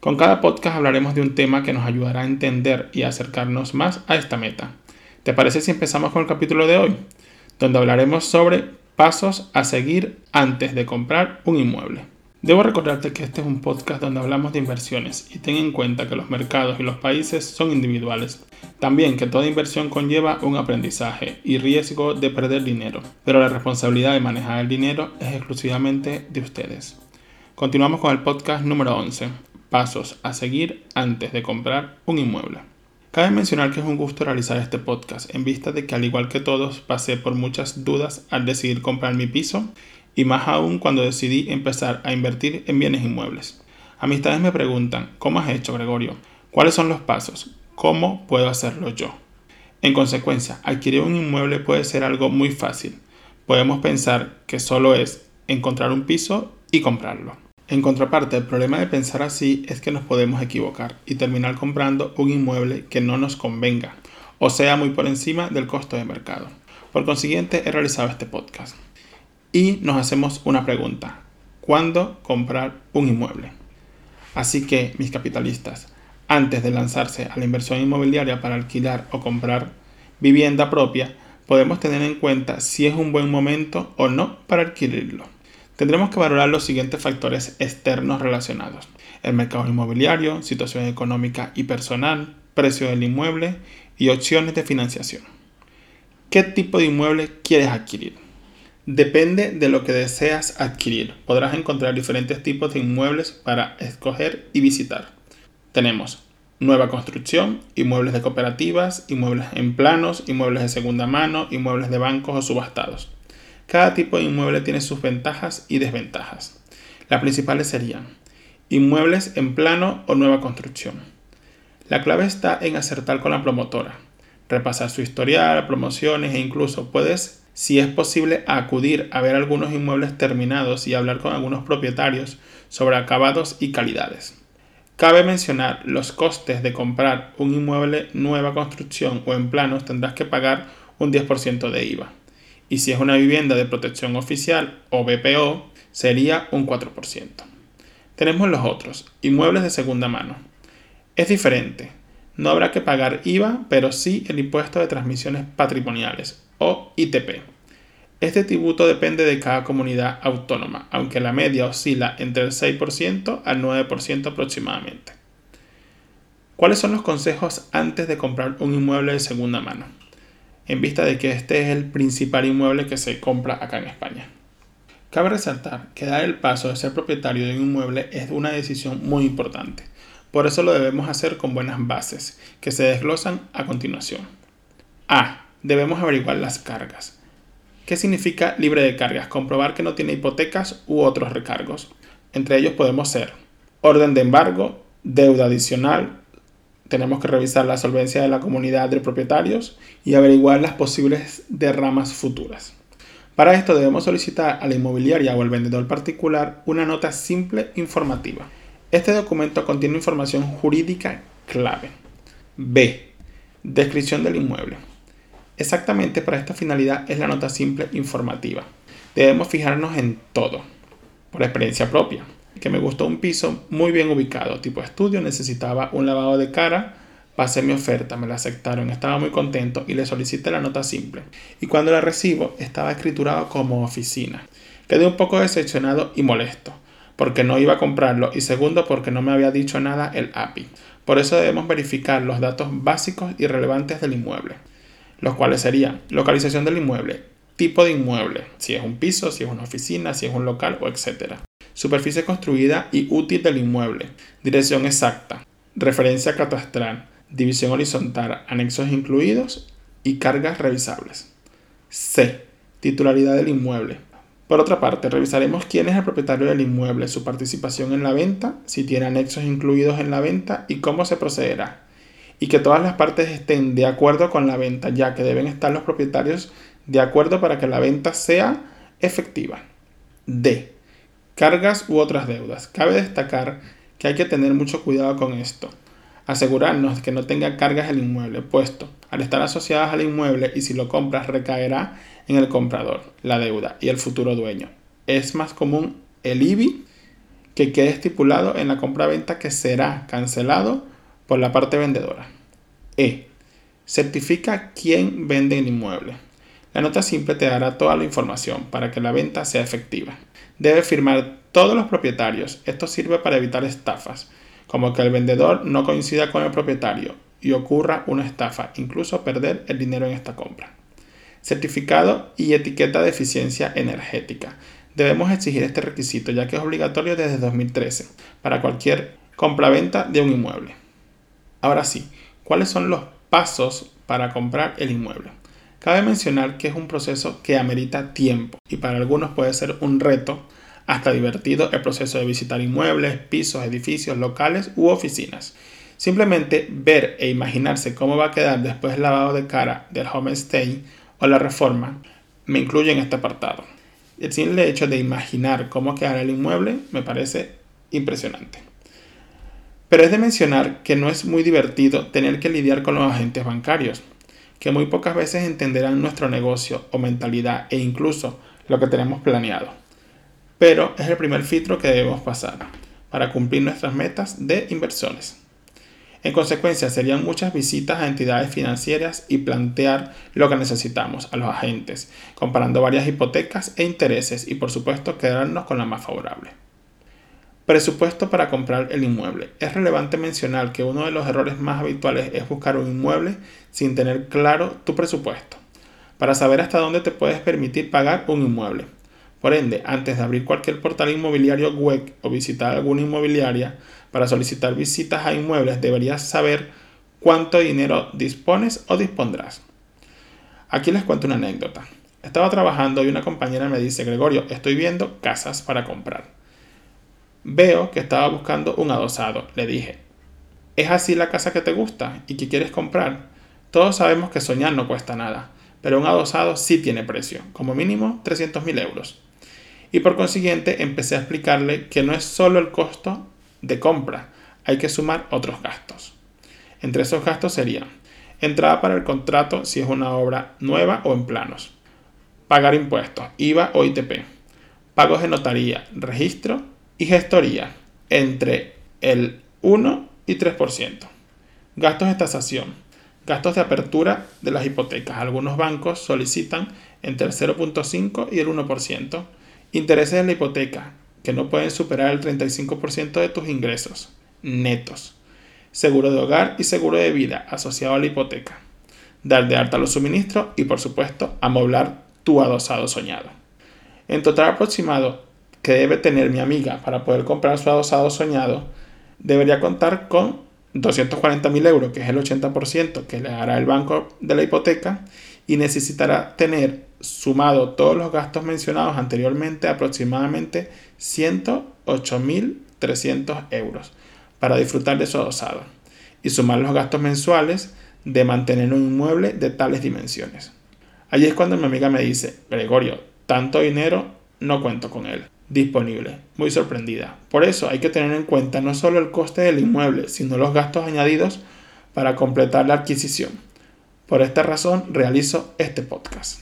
Con cada podcast hablaremos de un tema que nos ayudará a entender y acercarnos más a esta meta. ¿Te parece si empezamos con el capítulo de hoy? Donde hablaremos sobre pasos a seguir antes de comprar un inmueble. Debo recordarte que este es un podcast donde hablamos de inversiones y ten en cuenta que los mercados y los países son individuales. También que toda inversión conlleva un aprendizaje y riesgo de perder dinero, pero la responsabilidad de manejar el dinero es exclusivamente de ustedes. Continuamos con el podcast número 11, pasos a seguir antes de comprar un inmueble. Cabe mencionar que es un gusto realizar este podcast en vista de que al igual que todos pasé por muchas dudas al decidir comprar mi piso y más aún cuando decidí empezar a invertir en bienes inmuebles. Amistades me preguntan, ¿cómo has hecho Gregorio? ¿Cuáles son los pasos? ¿Cómo puedo hacerlo yo? En consecuencia, adquirir un inmueble puede ser algo muy fácil. Podemos pensar que solo es encontrar un piso y comprarlo. En contraparte, el problema de pensar así es que nos podemos equivocar y terminar comprando un inmueble que no nos convenga o sea muy por encima del costo de mercado. Por consiguiente, he realizado este podcast. Y nos hacemos una pregunta. ¿Cuándo comprar un inmueble? Así que, mis capitalistas, antes de lanzarse a la inversión inmobiliaria para alquilar o comprar vivienda propia, podemos tener en cuenta si es un buen momento o no para adquirirlo tendremos que valorar los siguientes factores externos relacionados. El mercado inmobiliario, situación económica y personal, precio del inmueble y opciones de financiación. ¿Qué tipo de inmueble quieres adquirir? Depende de lo que deseas adquirir. Podrás encontrar diferentes tipos de inmuebles para escoger y visitar. Tenemos nueva construcción, inmuebles de cooperativas, inmuebles en planos, inmuebles de segunda mano, inmuebles de bancos o subastados. Cada tipo de inmueble tiene sus ventajas y desventajas. Las principales serían inmuebles en plano o nueva construcción. La clave está en acertar con la promotora, repasar su historial, promociones e incluso puedes, si es posible, acudir a ver algunos inmuebles terminados y hablar con algunos propietarios sobre acabados y calidades. Cabe mencionar los costes de comprar un inmueble nueva construcción o en planos tendrás que pagar un 10% de IVA y si es una vivienda de protección oficial o BPO sería un 4%. Tenemos los otros, inmuebles de segunda mano. Es diferente, no habrá que pagar IVA, pero sí el impuesto de transmisiones patrimoniales o ITP. Este tributo depende de cada comunidad autónoma, aunque la media oscila entre el 6% al 9% aproximadamente. ¿Cuáles son los consejos antes de comprar un inmueble de segunda mano? En vista de que este es el principal inmueble que se compra acá en España. Cabe resaltar que dar el paso de ser propietario de un inmueble es una decisión muy importante. Por eso lo debemos hacer con buenas bases, que se desglosan a continuación. A. Debemos averiguar las cargas. ¿Qué significa libre de cargas? Comprobar que no tiene hipotecas u otros recargos. Entre ellos podemos ser orden de embargo, deuda adicional, tenemos que revisar la solvencia de la comunidad de propietarios y averiguar las posibles derramas futuras. Para esto debemos solicitar a la inmobiliaria o al vendedor particular una nota simple informativa. Este documento contiene información jurídica clave. B. Descripción del inmueble. Exactamente para esta finalidad es la nota simple informativa. Debemos fijarnos en todo, por experiencia propia que me gustó un piso muy bien ubicado, tipo estudio, necesitaba un lavado de cara, pasé mi oferta, me la aceptaron, estaba muy contento y le solicité la nota simple. Y cuando la recibo, estaba escriturado como oficina. Quedé un poco decepcionado y molesto, porque no iba a comprarlo y segundo porque no me había dicho nada el API. Por eso debemos verificar los datos básicos y relevantes del inmueble, los cuales serían localización del inmueble, tipo de inmueble, si es un piso, si es una oficina, si es un local o etcétera superficie construida y útil del inmueble, dirección exacta, referencia catastral, división horizontal, anexos incluidos y cargas revisables. C. Titularidad del inmueble. Por otra parte, revisaremos quién es el propietario del inmueble, su participación en la venta, si tiene anexos incluidos en la venta y cómo se procederá. y que todas las partes estén de acuerdo con la venta, ya que deben estar los propietarios de acuerdo para que la venta sea efectiva. D. Cargas u otras deudas. Cabe destacar que hay que tener mucho cuidado con esto. Asegurarnos que no tenga cargas el inmueble, puesto al estar asociadas al inmueble y si lo compras recaerá en el comprador, la deuda y el futuro dueño. Es más común el IBI que quede estipulado en la compra-venta que será cancelado por la parte vendedora. E. Certifica quién vende el inmueble. La nota simple te dará toda la información para que la venta sea efectiva. Debe firmar todos los propietarios. Esto sirve para evitar estafas, como que el vendedor no coincida con el propietario y ocurra una estafa, incluso perder el dinero en esta compra. Certificado y etiqueta de eficiencia energética. Debemos exigir este requisito ya que es obligatorio desde 2013 para cualquier compraventa de un inmueble. Ahora sí, ¿cuáles son los pasos para comprar el inmueble? Cabe mencionar que es un proceso que amerita tiempo y para algunos puede ser un reto hasta divertido el proceso de visitar inmuebles, pisos, edificios, locales u oficinas. Simplemente ver e imaginarse cómo va a quedar después del lavado de cara del homestay o la reforma me incluye en este apartado. El simple hecho de imaginar cómo quedará el inmueble me parece impresionante. Pero es de mencionar que no es muy divertido tener que lidiar con los agentes bancarios, que muy pocas veces entenderán nuestro negocio o mentalidad e incluso lo que tenemos planeado pero es el primer filtro que debemos pasar para cumplir nuestras metas de inversiones. En consecuencia, serían muchas visitas a entidades financieras y plantear lo que necesitamos a los agentes, comparando varias hipotecas e intereses y por supuesto quedarnos con la más favorable. Presupuesto para comprar el inmueble. Es relevante mencionar que uno de los errores más habituales es buscar un inmueble sin tener claro tu presupuesto, para saber hasta dónde te puedes permitir pagar un inmueble. Por ende, antes de abrir cualquier portal inmobiliario web o visitar alguna inmobiliaria para solicitar visitas a inmuebles, deberías saber cuánto dinero dispones o dispondrás. Aquí les cuento una anécdota. Estaba trabajando y una compañera me dice, Gregorio, estoy viendo casas para comprar. Veo que estaba buscando un adosado. Le dije, ¿es así la casa que te gusta y que quieres comprar? Todos sabemos que soñar no cuesta nada, pero un adosado sí tiene precio, como mínimo 300 mil euros y por consiguiente empecé a explicarle que no es solo el costo de compra, hay que sumar otros gastos. Entre esos gastos serían entrada para el contrato si es una obra nueva o en planos, pagar impuestos, IVA o ITP, pagos de notaría, registro y gestoría entre el 1 y 3%, gastos de tasación, gastos de apertura de las hipotecas. Algunos bancos solicitan entre el 0.5 y el 1%, Intereses en la hipoteca, que no pueden superar el 35% de tus ingresos netos. Seguro de hogar y seguro de vida asociado a la hipoteca. Dar de alta los suministros y por supuesto amoblar tu adosado soñado. En total aproximado que debe tener mi amiga para poder comprar su adosado soñado, debería contar con 240 mil euros, que es el 80% que le dará el banco de la hipoteca, y necesitará tener sumado todos los gastos mencionados anteriormente aproximadamente 108.300 euros para disfrutar de su adosado y sumar los gastos mensuales de mantener un inmueble de tales dimensiones. Allí es cuando mi amiga me dice, Gregorio, tanto dinero no cuento con él disponible. Muy sorprendida. Por eso hay que tener en cuenta no solo el coste del inmueble, sino los gastos añadidos para completar la adquisición. Por esta razón realizo este podcast.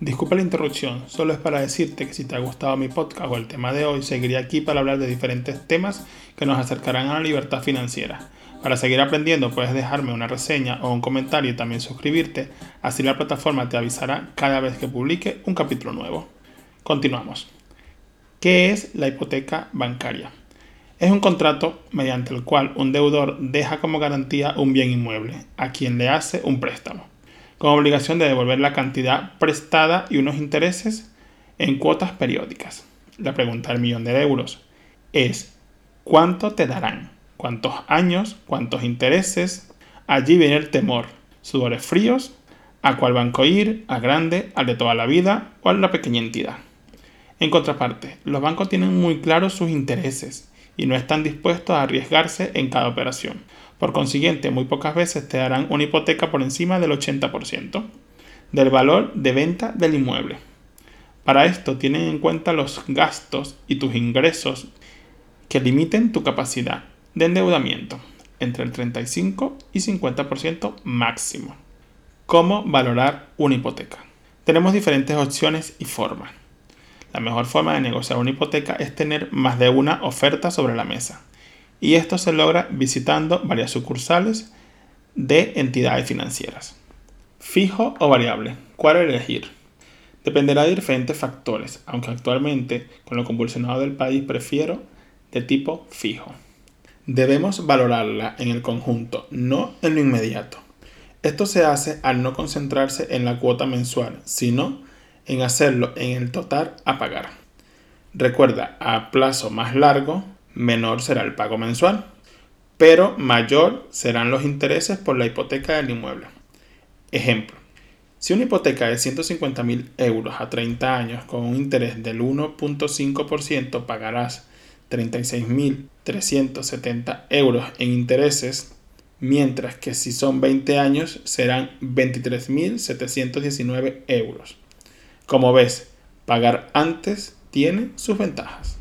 Disculpa la interrupción, solo es para decirte que si te ha gustado mi podcast o el tema de hoy, seguiré aquí para hablar de diferentes temas que nos acercarán a la libertad financiera. Para seguir aprendiendo puedes dejarme una reseña o un comentario y también suscribirte, así la plataforma te avisará cada vez que publique un capítulo nuevo. Continuamos. ¿Qué es la hipoteca bancaria? Es un contrato mediante el cual un deudor deja como garantía un bien inmueble a quien le hace un préstamo, con obligación de devolver la cantidad prestada y unos intereses en cuotas periódicas. La pregunta del millón de euros es ¿cuánto te darán? ¿Cuántos años? ¿Cuántos intereses? Allí viene el temor, sudores fríos, a cuál banco ir, a grande, al de toda la vida o a la pequeña entidad. En contraparte, los bancos tienen muy claros sus intereses y no están dispuestos a arriesgarse en cada operación. Por consiguiente, muy pocas veces te darán una hipoteca por encima del 80% del valor de venta del inmueble. Para esto tienen en cuenta los gastos y tus ingresos que limiten tu capacidad de endeudamiento entre el 35 y 50% máximo. ¿Cómo valorar una hipoteca? Tenemos diferentes opciones y formas. La mejor forma de negociar una hipoteca es tener más de una oferta sobre la mesa. Y esto se logra visitando varias sucursales de entidades financieras. Fijo o variable. ¿Cuál elegir? Dependerá de diferentes factores, aunque actualmente, con lo convulsionado del país, prefiero de tipo fijo. Debemos valorarla en el conjunto, no en lo inmediato. Esto se hace al no concentrarse en la cuota mensual, sino en hacerlo en el total a pagar. Recuerda, a plazo más largo, menor será el pago mensual, pero mayor serán los intereses por la hipoteca del inmueble. Ejemplo, si una hipoteca de 150.000 euros a 30 años con un interés del 1.5% pagarás 36.370 euros en intereses, mientras que si son 20 años serán 23.719 euros. Como ves, pagar antes tiene sus ventajas.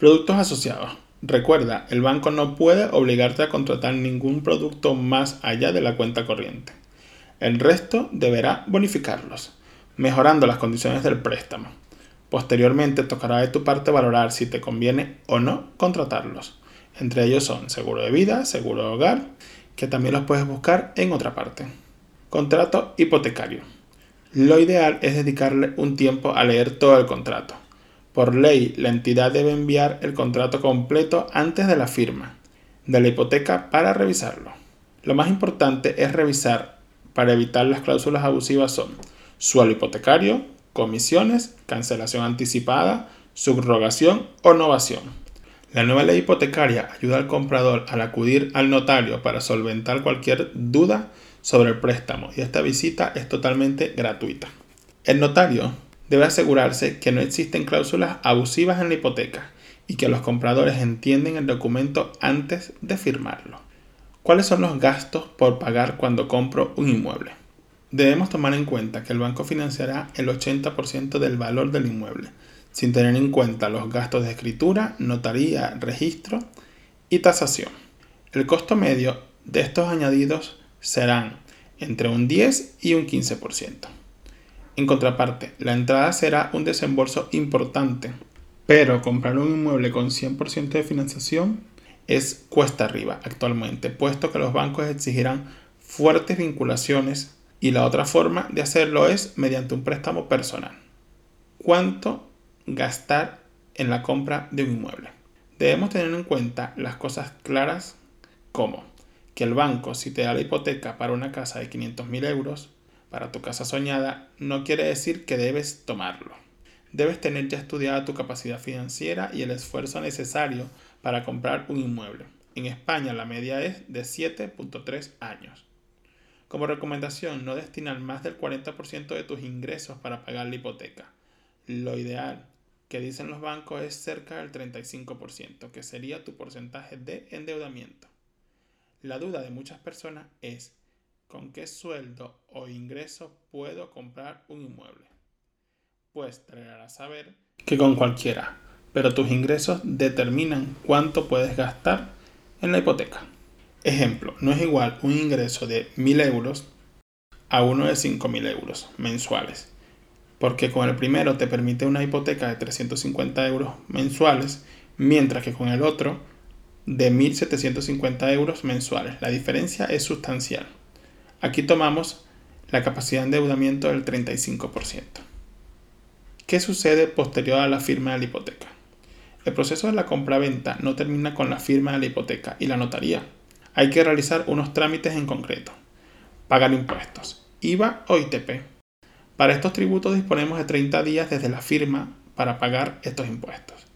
Productos asociados. Recuerda, el banco no puede obligarte a contratar ningún producto más allá de la cuenta corriente. El resto deberá bonificarlos, mejorando las condiciones del préstamo. Posteriormente tocará de tu parte valorar si te conviene o no contratarlos. Entre ellos son seguro de vida, seguro de hogar, que también los puedes buscar en otra parte. Contrato hipotecario. Lo ideal es dedicarle un tiempo a leer todo el contrato. Por ley, la entidad debe enviar el contrato completo antes de la firma de la hipoteca para revisarlo. Lo más importante es revisar para evitar las cláusulas abusivas son suelo hipotecario, comisiones, cancelación anticipada, subrogación o novación. La nueva ley hipotecaria ayuda al comprador al acudir al notario para solventar cualquier duda sobre el préstamo y esta visita es totalmente gratuita. El notario debe asegurarse que no existen cláusulas abusivas en la hipoteca y que los compradores entienden el documento antes de firmarlo. ¿Cuáles son los gastos por pagar cuando compro un inmueble? Debemos tomar en cuenta que el banco financiará el 80% del valor del inmueble, sin tener en cuenta los gastos de escritura, notaría, registro y tasación. El costo medio de estos añadidos serán entre un 10 y un 15%. En contraparte, la entrada será un desembolso importante, pero comprar un inmueble con 100% de financiación es cuesta arriba actualmente, puesto que los bancos exigirán fuertes vinculaciones y la otra forma de hacerlo es mediante un préstamo personal. ¿Cuánto gastar en la compra de un inmueble? Debemos tener en cuenta las cosas claras como que el banco si te da la hipoteca para una casa de 500.000 euros, para tu casa soñada, no quiere decir que debes tomarlo. Debes tener ya estudiada tu capacidad financiera y el esfuerzo necesario para comprar un inmueble. En España la media es de 7.3 años. Como recomendación, no destinar más del 40% de tus ingresos para pagar la hipoteca. Lo ideal que dicen los bancos es cerca del 35%, que sería tu porcentaje de endeudamiento. La duda de muchas personas es, ¿con qué sueldo o ingreso puedo comprar un inmueble? Pues te a saber que con cualquiera, pero tus ingresos determinan cuánto puedes gastar en la hipoteca. Ejemplo, no es igual un ingreso de 1.000 euros a uno de 5.000 euros mensuales, porque con el primero te permite una hipoteca de 350 euros mensuales, mientras que con el otro de 1.750 euros mensuales. La diferencia es sustancial. Aquí tomamos la capacidad de endeudamiento del 35%. ¿Qué sucede posterior a la firma de la hipoteca? El proceso de la compra-venta no termina con la firma de la hipoteca y la notaría hay que realizar unos trámites en concreto. Pagar impuestos, IVA o ITP. Para estos tributos disponemos de 30 días desde la firma para pagar estos impuestos.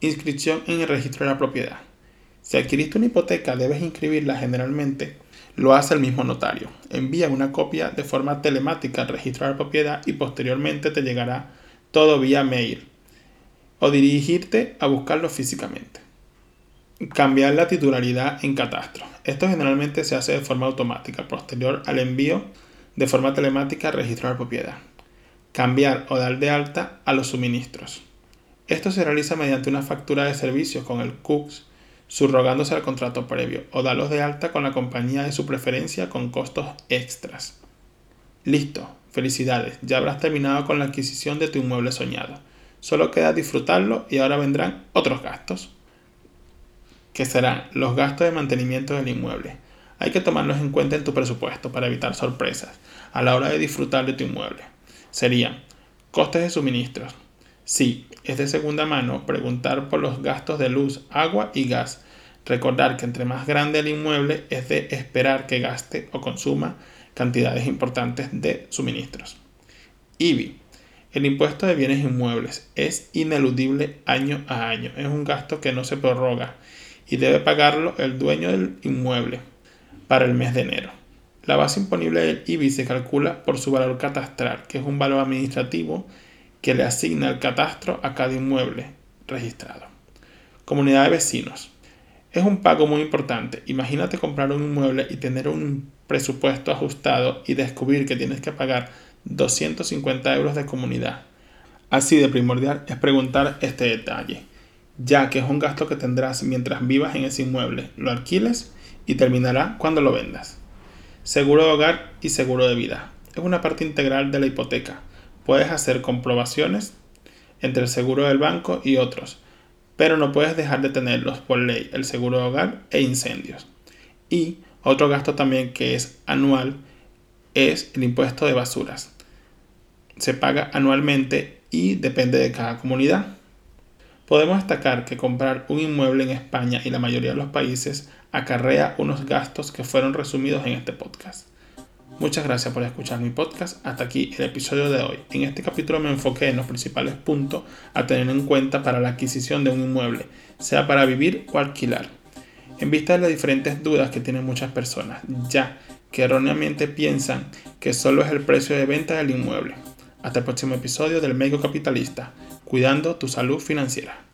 Inscripción en el registro de la propiedad. Si adquiriste una hipoteca debes inscribirla generalmente. Lo hace el mismo notario. Envía una copia de forma telemática al registro de la propiedad y posteriormente te llegará todo vía mail o dirigirte a buscarlo físicamente. Cambiar la titularidad en catastro. Esto generalmente se hace de forma automática, posterior al envío de forma telemática al registro de propiedad. Cambiar o dar de alta a los suministros. Esto se realiza mediante una factura de servicios con el CUCS, subrogándose al contrato previo, o darlos de alta con la compañía de su preferencia con costos extras. Listo, felicidades, ya habrás terminado con la adquisición de tu inmueble soñado. Solo queda disfrutarlo y ahora vendrán otros gastos que serán los gastos de mantenimiento del inmueble. Hay que tomarlos en cuenta en tu presupuesto para evitar sorpresas a la hora de disfrutar de tu inmueble. Serían costes de suministros. Si es de segunda mano, preguntar por los gastos de luz, agua y gas. Recordar que entre más grande el inmueble es de esperar que gaste o consuma cantidades importantes de suministros. IBI. El impuesto de bienes inmuebles es ineludible año a año. Es un gasto que no se prorroga y debe pagarlo el dueño del inmueble para el mes de enero. La base imponible del IBI se calcula por su valor catastral, que es un valor administrativo que le asigna el catastro a cada inmueble registrado. Comunidad de vecinos. Es un pago muy importante. Imagínate comprar un inmueble y tener un presupuesto ajustado y descubrir que tienes que pagar 250 euros de comunidad. Así de primordial es preguntar este detalle ya que es un gasto que tendrás mientras vivas en ese inmueble, lo alquiles y terminará cuando lo vendas. Seguro de hogar y seguro de vida. Es una parte integral de la hipoteca. Puedes hacer comprobaciones entre el seguro del banco y otros, pero no puedes dejar de tenerlos por ley, el seguro de hogar e incendios. Y otro gasto también que es anual es el impuesto de basuras. Se paga anualmente y depende de cada comunidad. Podemos destacar que comprar un inmueble en España y la mayoría de los países acarrea unos gastos que fueron resumidos en este podcast. Muchas gracias por escuchar mi podcast. Hasta aquí el episodio de hoy. En este capítulo me enfoqué en los principales puntos a tener en cuenta para la adquisición de un inmueble, sea para vivir o alquilar. En vista de las diferentes dudas que tienen muchas personas, ya que erróneamente piensan que solo es el precio de venta del inmueble. Hasta el próximo episodio del Medio Capitalista cuidando tu salud financiera.